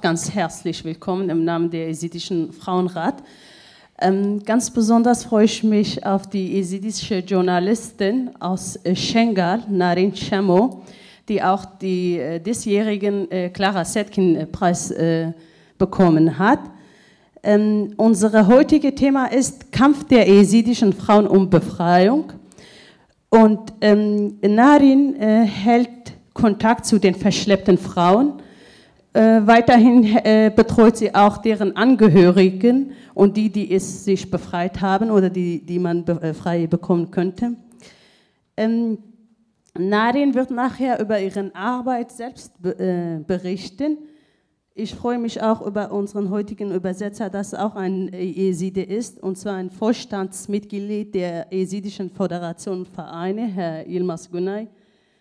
Ganz herzlich willkommen im Namen der Jesidischen Frauenrat. Ähm, ganz besonders freue ich mich auf die jesidische Journalistin aus äh, Schengal, Narin Chamo, die auch den äh, diesjährigen äh, Clara Setkin-Preis bekommen hat. Ähm, unser heutiges Thema ist Kampf der jesidischen Frauen um Befreiung. Und ähm, Narin äh, hält Kontakt zu den verschleppten Frauen. Äh, weiterhin äh, betreut sie auch deren Angehörigen und die, die es sich befreit haben oder die, die man äh, frei bekommen könnte. Ähm, Narin wird nachher über ihre Arbeit selbst be berichten. Ich freue mich auch über unseren heutigen Übersetzer, das auch ein Jeside ist, und zwar ein Vorstandsmitglied der Jesidischen Föderation Vereine, Herr Yilmaz Gunay.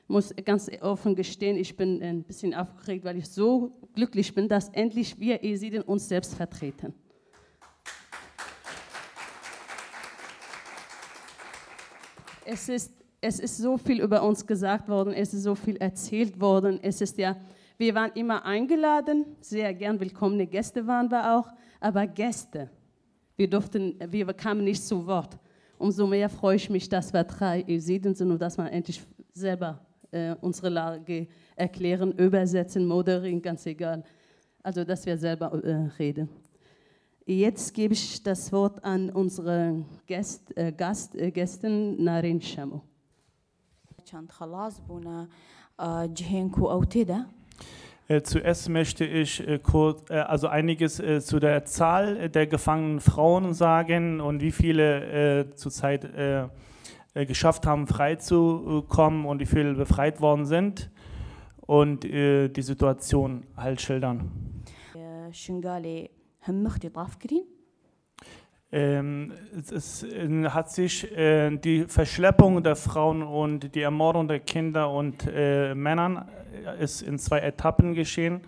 Muss ganz offen gestehen, ich bin ein bisschen aufgeregt, weil ich so glücklich bin, dass endlich wir Jesiden uns selbst vertreten. Es ist, es ist so viel über uns gesagt worden, es ist so viel erzählt worden, es ist ja wir waren immer eingeladen, sehr gern willkommene Gäste waren wir auch, aber Gäste, wir, durften, wir kamen nicht zu Wort. Umso mehr freue ich mich, dass wir drei Eusiden sind und dass wir endlich selber äh, unsere Lage erklären, übersetzen, moderieren, ganz egal. Also, dass wir selber äh, reden. Jetzt gebe ich das Wort an unsere Gäst, äh, Gast, äh, Gästin Narin Shamo. Äh, zuerst möchte ich äh, kurz, also einiges zu der Zahl der gefangenen Frauen sagen und wie viele zurzeit äh, geschafft haben, freizukommen und die Vögel befreit worden sind und äh, die Situation halt schildern. Ähm, es, ist, es äh, hat sich äh, die Verschleppung der Frauen und die Ermordung der Kinder und äh, Männern ist in zwei Etappen geschehen.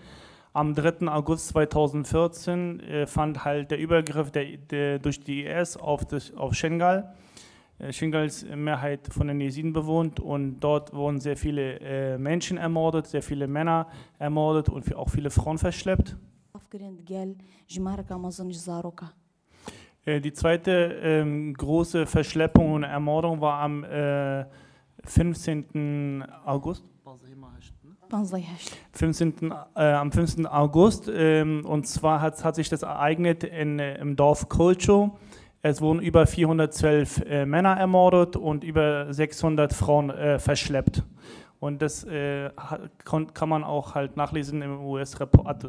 Am 3. August 2014 äh, fand halt der Übergriff der, der, durch die IS auf, das, auf Schengal statt äh, Schingals Mehrheit von den Jesiden bewohnt und dort wurden sehr viele äh, Menschen ermordet, sehr viele Männer ermordet und auch viele Frauen verschleppt. Äh, die zweite ähm, große Verschleppung und Ermordung war am 15. August. 15, äh, am 15. August. Ähm, und zwar hat, hat sich das ereignet in, im Dorf Kolcho. Es wurden über 412 äh, Männer ermordet und über 600 Frauen äh, verschleppt. Und das äh, kann man auch halt nachlesen im US-Report. Äh,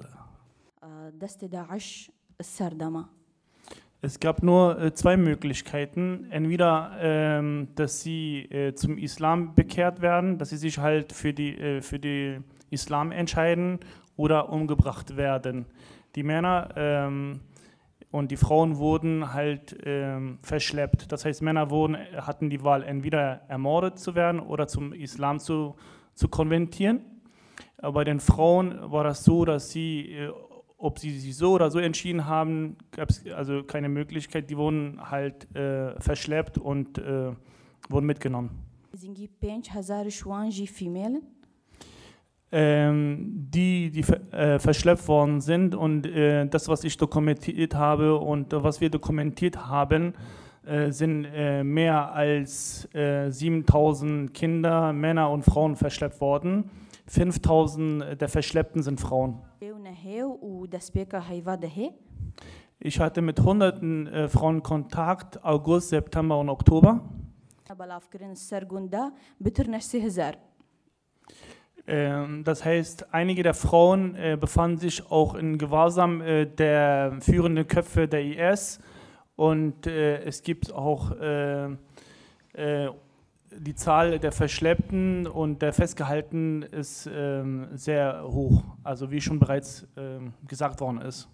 es gab nur äh, zwei Möglichkeiten. Entweder, ähm, dass sie äh, zum Islam bekehrt werden, dass sie sich halt für, die, für den Islam entscheiden oder umgebracht werden. Die Männer ähm, und die Frauen wurden halt ähm, verschleppt. Das heißt, Männer wurden, hatten die Wahl, entweder ermordet zu werden oder zum Islam zu, zu konvertieren. Aber bei den Frauen war das so, dass sie, äh, ob sie sich so oder so entschieden haben, gab es also keine Möglichkeit. Die wurden halt äh, verschleppt und äh, wurden mitgenommen. Ähm, die, die äh, verschleppt worden sind. Und äh, das, was ich dokumentiert habe und äh, was wir dokumentiert haben, sind mehr als 7000 Kinder, Männer und Frauen verschleppt worden. 5000 der Verschleppten sind Frauen. Ich hatte mit hunderten Frauen Kontakt, August, September und Oktober. Ähm, das heißt, einige der Frauen äh, befanden sich auch in Gewahrsam äh, der führenden Köpfe der IS und äh, es gibt auch äh, äh, die Zahl der Verschleppten und der Festgehaltenen ist ähm, sehr hoch, also wie schon bereits ähm, gesagt worden ist.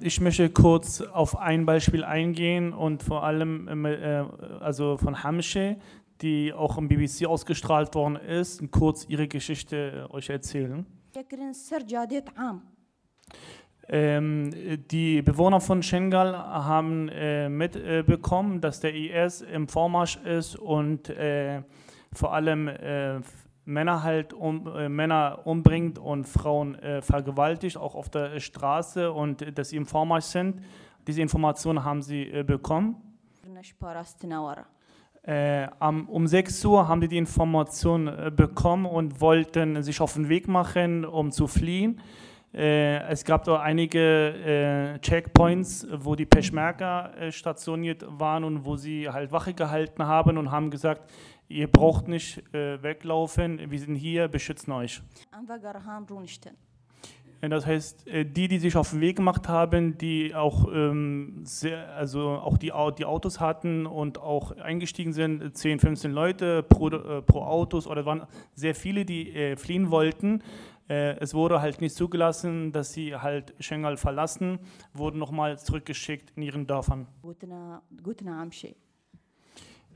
Ich möchte kurz auf ein Beispiel eingehen und vor allem äh, also von Hamsche, die auch im BBC ausgestrahlt worden ist, und kurz ihre Geschichte äh, euch erzählen. Ähm, die Bewohner von Schengal haben äh, mitbekommen, äh, dass der IS im Vormarsch ist und äh, vor allem äh, Männer halt um, äh, Männer umbringt und Frauen vergewaltigt, auch auf der Straße und dass sie im Vormarsch sind. Diese Informationen haben sie bekommen. Äh, um 6 Uhr haben die die Information äh, bekommen und wollten sich auf den Weg machen, um zu fliehen. Äh, es gab da einige äh, Checkpoints, wo die Peschmerga äh, stationiert waren und wo sie halt Wache gehalten haben und haben gesagt, ihr braucht nicht weglaufen, wir sind hier, beschützen euch. Das heißt, äh, die, die sich auf den Weg gemacht haben, die auch, ähm, sehr, also auch die, die Autos hatten und auch eingestiegen sind, 10, 15 Leute pro, äh, pro Autos oder waren sehr viele, die äh, fliehen wollten. Äh, es wurde halt nicht zugelassen, dass sie halt Schengal verlassen, wurden nochmal zurückgeschickt in ihren Dörfern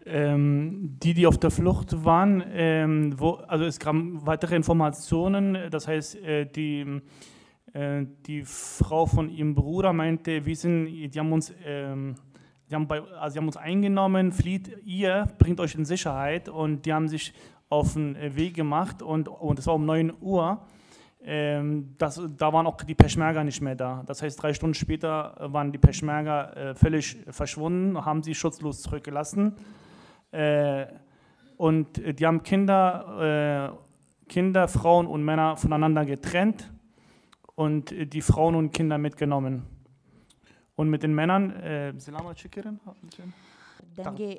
ähm, die, die auf der Flucht waren, ähm, wo, also es kamen weitere Informationen, das heißt, äh, die, äh, die Frau von ihrem Bruder meinte, wir sind, die haben uns, ähm, die haben, bei, also die haben uns eingenommen, flieht ihr, bringt euch in Sicherheit und die haben sich auf den äh, Weg gemacht und es war um 9 Uhr. Ähm, das, da waren auch die Peschmerga nicht mehr da. Das heißt, drei Stunden später waren die Peschmerga äh, völlig verschwunden, haben sie schutzlos zurückgelassen. Äh, und die haben Kinder, äh, Kinder, Frauen und Männer voneinander getrennt und die Frauen und Kinder mitgenommen. Und mit den Männern, äh,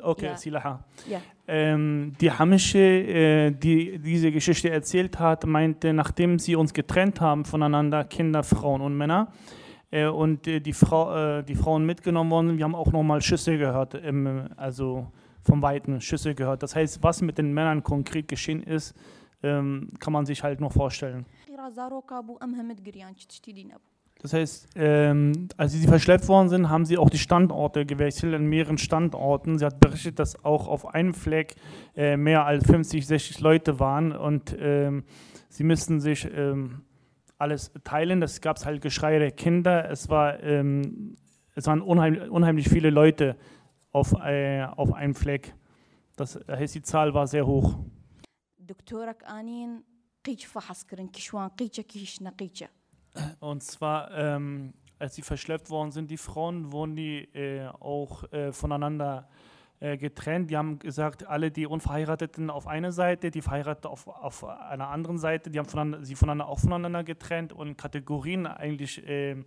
Okay. Silaha. Ja. Ähm, die Hamische, äh, die diese Geschichte erzählt hat, meinte, nachdem sie uns getrennt haben voneinander, Kinder, Frauen und Männer, äh, und äh, die, Frau, äh, die Frauen mitgenommen worden, wir haben auch nochmal Schüsse gehört, ähm, also vom Weiten Schüsse gehört. Das heißt, was mit den Männern konkret geschehen ist, ähm, kann man sich halt noch vorstellen. Das heißt, ähm, als sie verschleppt worden sind, haben sie auch die Standorte gewechselt an mehreren Standorten. Sie hat berichtet, dass auch auf einem Fleck äh, mehr als 50, 60 Leute waren und ähm, sie müssten sich ähm, alles teilen. Das gab es halt Geschrei der Kinder. Es, war, ähm, es waren unheim, unheimlich viele Leute auf, äh, auf einen Fleck. Das heißt, die Zahl war sehr hoch. Und zwar, ähm, als sie verschleppt worden sind, die Frauen wurden die äh, auch äh, voneinander äh, getrennt. Die haben gesagt, alle die Unverheirateten auf einer Seite, die Verheirateten auf, auf einer anderen Seite, die haben voneinander, sie voneinander auch voneinander getrennt und Kategorien eigentlich, äh,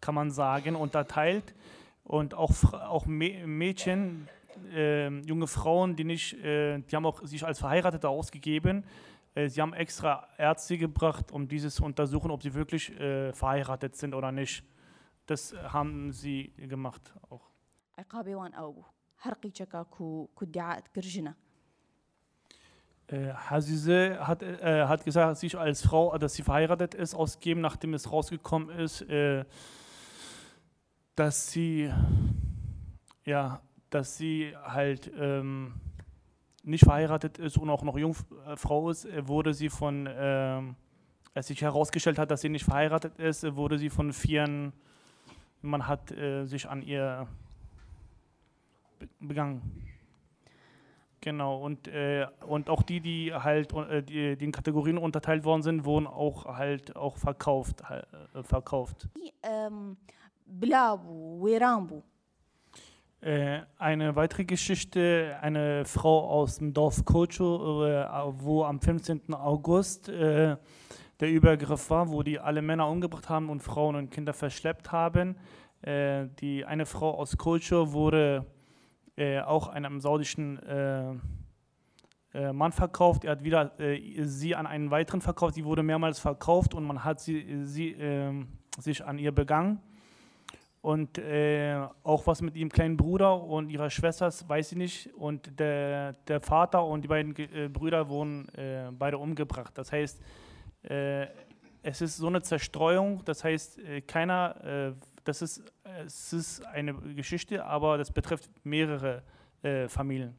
kann man sagen, unterteilt und auch, auch Mädchen, äh, junge Frauen, die nicht, äh, die haben auch sich als Verheiratete ausgegeben. Äh, sie haben extra Ärzte gebracht, um dieses zu untersuchen, ob sie wirklich äh, verheiratet sind oder nicht. Das haben sie gemacht auch. Äh, Hazize hat, äh, hat gesagt, sich als Frau, dass sie verheiratet ist, ausgegeben, nachdem es rausgekommen ist dass sie, ja, dass sie halt ähm, nicht verheiratet ist und auch noch Jungfrau äh, ist, äh, wurde sie von, ähm, als sich herausgestellt hat, dass sie nicht verheiratet ist, äh, wurde sie von vieren, man hat äh, sich an ihr begangen. Genau, und, äh, und auch die, die halt äh, die, die, in Kategorien unterteilt worden sind, wurden auch halt auch verkauft. Äh, verkauft. Die, ähm بوو وێران بوو Äh, eine weitere Geschichte, eine Frau aus dem Dorf Kocho, äh, wo am 15. August äh, der Übergriff war, wo die alle Männer umgebracht haben und Frauen und Kinder verschleppt haben. Äh, die eine Frau aus Kocho wurde äh, auch einem saudischen äh, äh, Mann verkauft. Er hat wieder äh, sie an einen weiteren verkauft. Sie wurde mehrmals verkauft und man hat sie, sie ähm, sich an ihr begangen. und äh, auch was mit ihrem kleinen Bruder und ihrer Schwester, weiß ich nicht. Und der, der Vater und die beiden äh, Brüder wurden äh, beide umgebracht. Das heißt, äh, es ist so eine Zerstreuung, das heißt, äh, keiner, äh, das ist, es ist eine Geschichte, aber das betrifft mehrere Familien.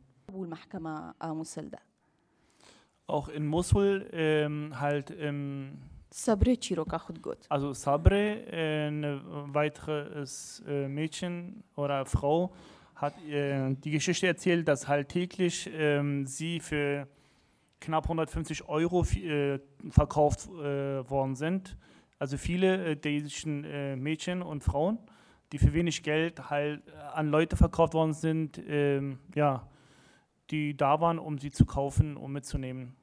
Auch in Mosul ähm, halt im Sabre Chiroka Chutgot. Also Sabre, äh, ein weiteres äh, Mädchen oder Frau, hat äh, die Geschichte erzählt, dass halt täglich ähm, sie für knapp 150 Euro verkauft worden sind. Also viele äh, dänischen Mädchen und Frauen, die für wenig Geld halt an Leute verkauft worden sind, ähm, ja, die da waren, um sie zu kaufen und mitzunehmen.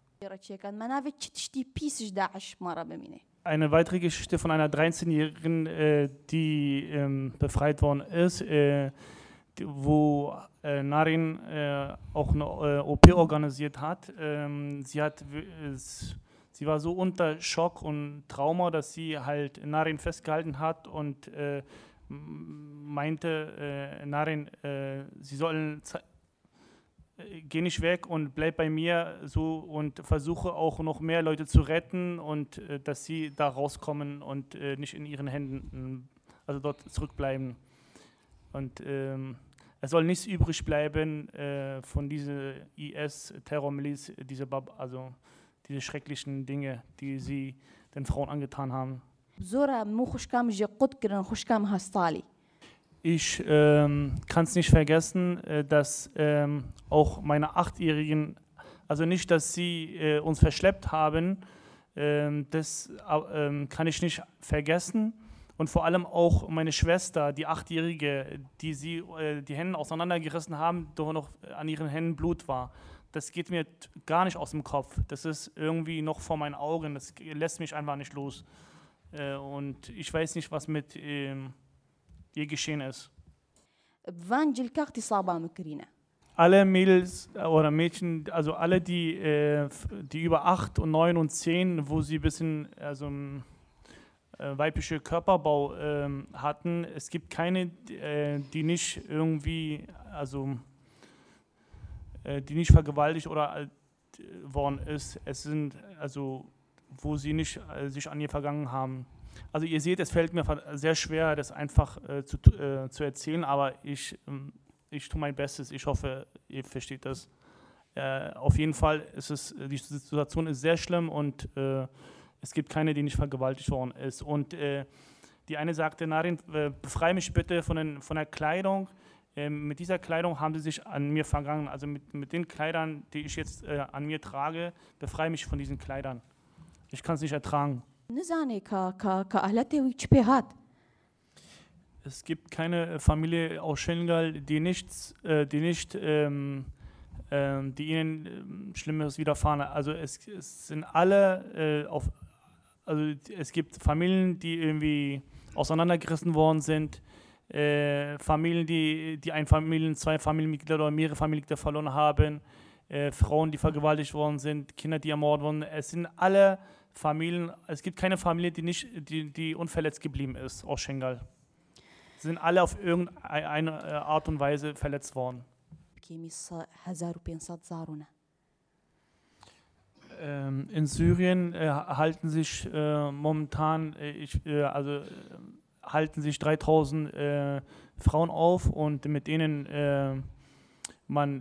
Eine weitere Geschichte von einer 13-Jährigen, äh, die ähm, befreit worden ist, äh, wo äh, Narin äh, auch eine äh, OP organisiert hat. Ähm, sie, hat sie war so unter Schock und Trauma, dass sie halt Narin festgehalten hat und äh, meinte Narin, sie sollen geh nicht weg und bleib bei mir so und versuche auch noch mehr Leute zu retten und äh, dass sie da rauskommen und äh, nicht in ihren Händen, äh, also dort zurückbleiben. Und ähm, es soll nichts übrig bleiben äh, von dieser IS-Terrormiliz, diese, Bab- also diese schrecklichen Dinge, die sie den Frauen angetan haben. زۆرە من خوشکام ژێ قوت کردن خوشکام هەستاڵی ich ähm, kann es nicht vergessen, äh, dass ähm, auch meine Achtjährigen, also nicht, dass sie äh, uns verschleppt haben, ähm, das ähm, kann ich nicht vergessen. Und vor allem auch meine Schwester, die Achtjährige, die sie äh, die Hände auseinandergerissen haben, doch noch an ihren Händen Blut war. Das geht mir gar nicht aus dem Kopf. Das ist irgendwie noch vor meinen Augen. Das lässt mich einfach nicht los. Äh, und ich weiß nicht, was mit je geschehen ist. Alle Mädels äh, oder Mädchen, also alle, die, äh, die über 8 und 9 und 10, wo sie ein bisschen also, ähm, äh, weibliche Körperbau ähm, hatten, es gibt keine, die nicht irgendwie, also die nicht vergewaltigt oder worden ist. Es sind also, wo sie nicht sich an ihr vergangen haben. Also ihr seht, es fällt mir sehr schwer, das einfach äh, zu, äh, zu erzählen, aber ich ähm, ich tue mein Bestes. Ich hoffe, ihr versteht das. Äh, auf jeden Fall ist es, die Situation ist sehr schlimm und äh, es gibt keine, die nicht vergewaltigt worden ist. Und äh, die eine sagte, Narin, äh, befreie mich bitte von, den, von der Kleidung. Ähm, mit dieser Kleidung haben sie sich an mir vergangen. Also mit, mit den Kleidern, die ich jetzt äh, an mir trage, befreie mich von diesen Kleidern. Ich kann es nicht ertragen. Es gibt keine äh, Familie aus Schengal, die nichts, äh, die nicht, ähm, ähm die ihnen ähm, Schlimmes widerfahren. Also es, es sind alle äh, auf, also es gibt Familien, die irgendwie auseinandergerissen worden sind, äh, Familien, die, die ein Familien, zwei Familienmitglieder oder mehrere Familienmitglieder verloren haben, äh, Frauen, die vergewaltigt worden sind, Kinder, die ermordet wurden. Es sind alle Familien, es gibt keine Familie, die, nicht, die, die unverletzt geblieben ist aus Schengal. Sie sind alle auf irgendeine äh, Art und Weise verletzt worden. Ähm, in Syrien äh, halten sich äh, momentan, also halten sich 3000 Frauen auf und mit denen man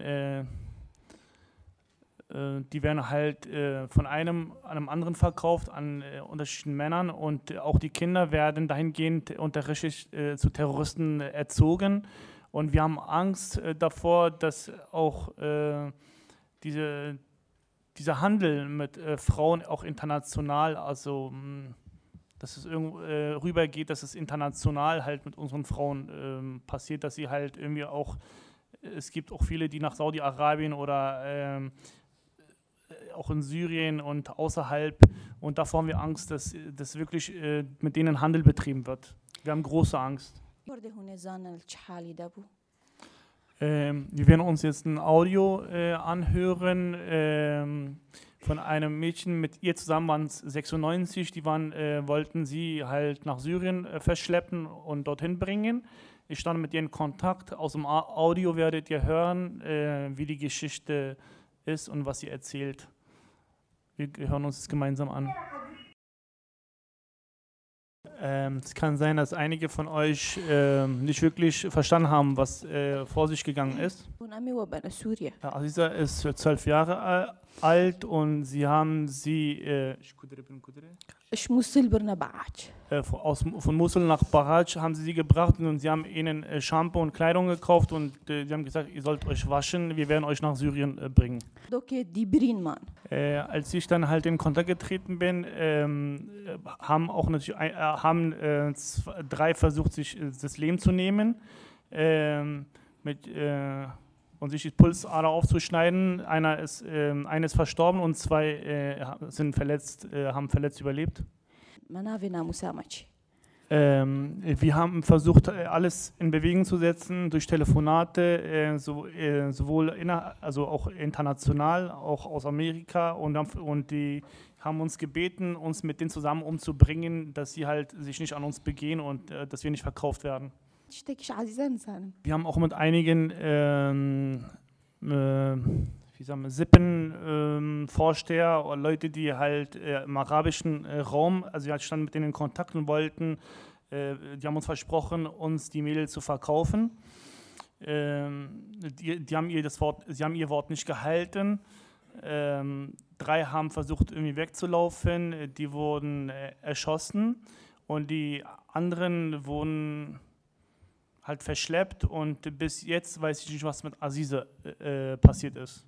die werden halt äh, von einem an einem anderen verkauft an äh, unterschiedlichen Männern und auch die Kinder werden dahingehend unterrichtet äh, zu Terroristen erzogen. Und wir haben Angst äh, davor, dass auch äh, diese dieser Handel mit äh, Frauen auch international, also mh, dass es äh, rübergeht, dass es international halt mit unseren Frauen ähm, passiert, dass sie halt irgendwie auch, es gibt auch viele, die nach Saudi-Arabien oder ähm, äh, auch in Syrien und außerhalb. Und davor haben wir Angst, dass, dass wirklich äh, mit denen Handel betrieben wird. Wir haben große Angst. Ähm, wir werden uns jetzt ein Audio äh, anhören ähm, von einem Mädchen. Mit ihr zusammen waren es 96. Die waren, äh, wollten sie halt nach Syrien äh, verschleppen und dorthin bringen. Ich stand mit ihr in Kontakt. Aus dem Audio werdet ihr hören, äh, wie die Geschichte ist und was sie erzählt. Wir hören uns das gemeinsam an. Ähm, es kann sein, dass einige von euch ähm, nicht wirklich verstanden haben, was äh, vor sich gegangen ist. Aziza ist zwölf Jahre alt und sie haben sie äh, ich äh, Aus, von Mussel nach Baraj haben sie sie gebracht und sie haben ihnen äh, Shampoo und Kleidung gekauft und äh, sie haben gesagt, ihr sollt euch waschen, wir werden euch nach Syrien äh, bringen. Äh, als ich dann halt in Kontakt getreten bin, ähm, äh, haben auch natürlich äh, haben zwei, drei versucht, sich das Leben zu nehmen. Ähm, mit und sich die Pulsader aufzuschneiden. Einer ist, äh, eine ist verstorben und zwei äh, sind verletzt, äh, haben verletzt überlebt. Ähm, wir haben versucht, äh, alles in Bewegung zu setzen durch Telefonate, äh, so, äh, sowohl inner, also auch international, auch aus Amerika. Und, und die haben uns gebeten, uns mit denen zusammen umzubringen, dass sie halt sich nicht an uns begehen und dass wir nicht verkauft werden. Wir haben auch mit einigen ähm, äh, wie sagen wir, Sippenvorsteher ähm, oder Leute, die halt äh, im arabischen äh, Raum, also wir halt standen mit denen in Kontakt und wollten, äh, die haben uns versprochen, uns die Mädel zu verkaufen. Ähm, die, die, haben ihr das Wort, sie haben ihr Wort nicht gehalten. Ähm, drei haben versucht, irgendwie wegzulaufen. Die wurden äh, erschossen und die anderen wurden halt verschleppt und bis jetzt weiß ich nicht, was mit Azize äh, äh passiert ist.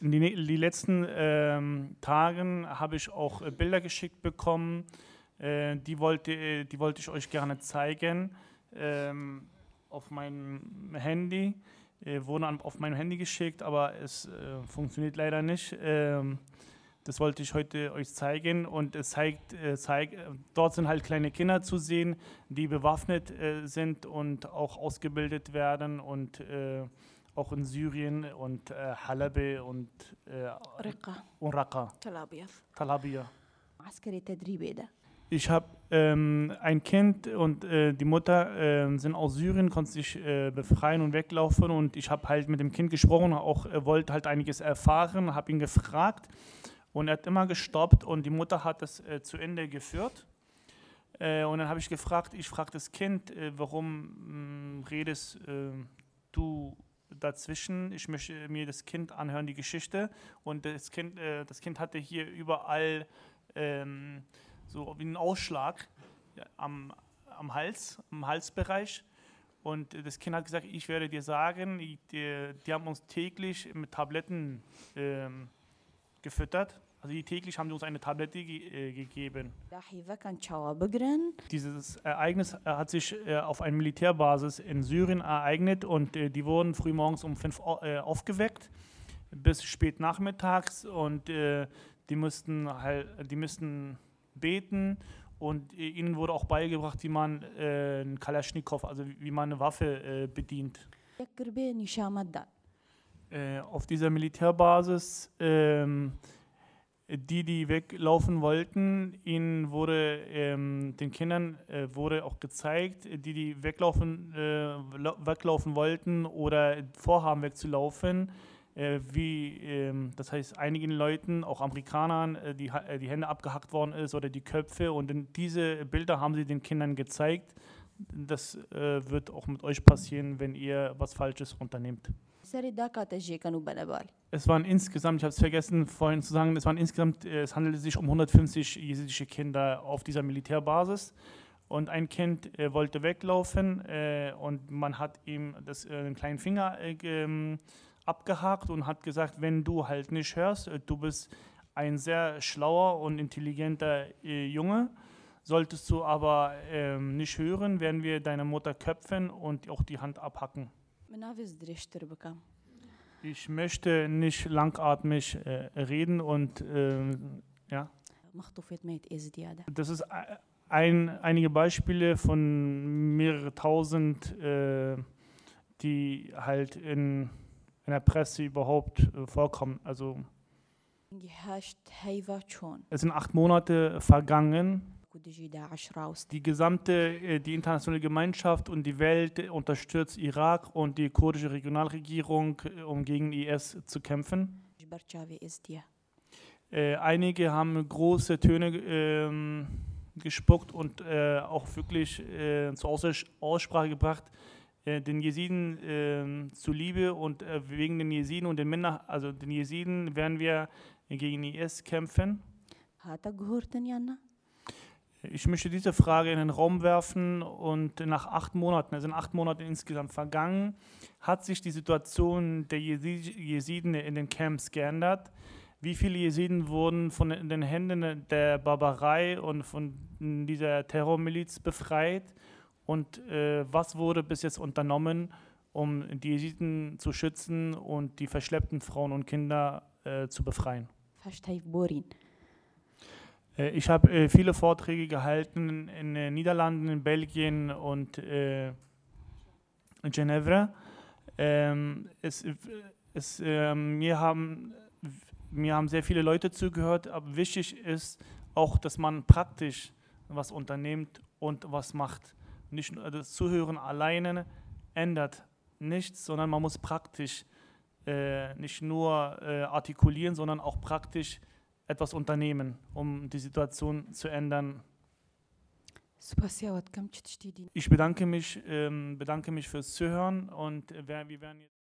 In den ne, die letzten ähm, Tagen habe ich auch äh, Bilder geschickt bekommen, äh, die, wollte, äh, die wollte ich euch gerne zeigen ähm, auf meinem Handy. Äh, wurden auf meinem Handy geschickt, aber es funktioniert leider nicht. Ähm, das wollte ich heute euch zeigen und es zeigt, äh, zeigt äh, dort sind halt kleine Kinder zu sehen, die bewaffnet äh, sind und auch ausgebildet werden und äh, auch in Syrien und äh, Halebe und äh, Raqqa. Talabia. Talabia. Ich habe ähm, ein Kind und äh, die Mutter äh, sind aus Syrien, konnte sich äh, befreien und weglaufen. Und ich habe halt mit dem Kind gesprochen, auch wollte halt einiges erfahren, habe ihn gefragt und er hat immer gestoppt und die Mutter hat es äh, zu Ende geführt. Äh, und dann habe ich gefragt, ich frage das Kind, äh, warum mh, redest äh, du dazwischen? Ich möchte mir das Kind anhören, die Geschichte. Und das Kind, äh, das kind hatte hier überall ähm, so wie einen Ausschlag am, am Hals, am Halsbereich. Und das Kind hat gesagt, ich werde dir sagen, die, die haben uns täglich mit Tabletten ähm, gefüttert. Also täglich haben sie uns eine Tablette ge äh, gegeben. Dieses Ereignis äh, hat sich äh, auf einer Militärbasis in Syrien ereignet und äh, die wurden frühmorgens um 5 Uhr äh, aufgeweckt bis spät nachmittags und äh, die müssten halt, die mussten beten und ihnen wurde auch beigebracht, wie man äh, einen Kalaschnikow, also wie man eine Waffe bedient. Auf dieser Militärbasis ähm, die, die weglaufen wollten, ihnen wurde, ähm, den Kindern äh, wurde auch gezeigt, die, die weglaufen, äh, lau- weglaufen wollten oder vorhaben wegzulaufen, äh, wie, ähm, das heißt, einigen Leuten, auch Amerikanern, äh, die, äh, die Hände abgehackt worden ist oder die Köpfe und diese Bilder haben sie den Kindern gezeigt. Das äh, wird auch mit euch passieren, wenn ihr was Falsches unternehmt. Es waren insgesamt, ich habe es vergessen vorhin zu sagen, es waren insgesamt, äh, es handelte sich um 150 jesidische Kinder auf dieser Militärbasis. Und ein Kind äh, wollte weglaufen äh, und man hat ihm das, äh, den kleinen Finger äh, ähm, abgehakt und hat gesagt, wenn du halt nicht hörst, äh, du bist ein sehr schlauer und intelligenter Junge, solltest du aber ähm, nicht hören, werden wir deine Mutter köpfen und auch die Hand abhacken. Ich möchte nicht langatmig äh, reden und äh, ja. Das ist ein, einige Beispiele von mehreren tausend, äh, die halt in, in der Presse überhaupt äh, vorkommen. Also es sind acht Monate vergangen. Die gesamte, äh, die internationale Gemeinschaft und die Welt unterstützt Irak und die kurdische Regionalregierung, äh, um gegen IS zu kämpfen. Äh, einige haben große Töne ähm, gespuckt und auch wirklich zur Aussprache gebracht, den Jesiden ähm, zuliebe und wegen den Jesiden und den Männern, also den Jesiden werden wir gegen IS kämpfen. Hat er gehört, Jana? Ich möchte diese Frage in den Raum werfen und nach acht Monaten, also in acht Monaten insgesamt vergangen, hat sich die Situation der Jesiden in den Camps geändert? Wie viele Jesiden wurden von den Händen der Barbarei und von dieser Terrormiliz befreit? Und äh, was wurde bis jetzt unternommen, um die Jesiden zu schützen und die verschleppten Frauen und Kinder äh, zu befreien? Verstehe, Borin. Ich habe äh, viele Vorträge gehalten in den Niederlanden, in Belgien und äh, in Genève. Ähm, es, es, äh, mir, haben, mir haben sehr viele Leute zugehört, aber wichtig ist auch, dass man praktisch was unternimmt und was macht. Nicht das Zuhören alleine ändert nichts, sondern man muss praktisch äh, nicht nur äh, artikulieren, sondern auch praktisch etwas unternehmen, um die Situation zu ändern. Ich bedanke mich, ähm, bedanke mich fürs Zuhören und äh, wir werden jetzt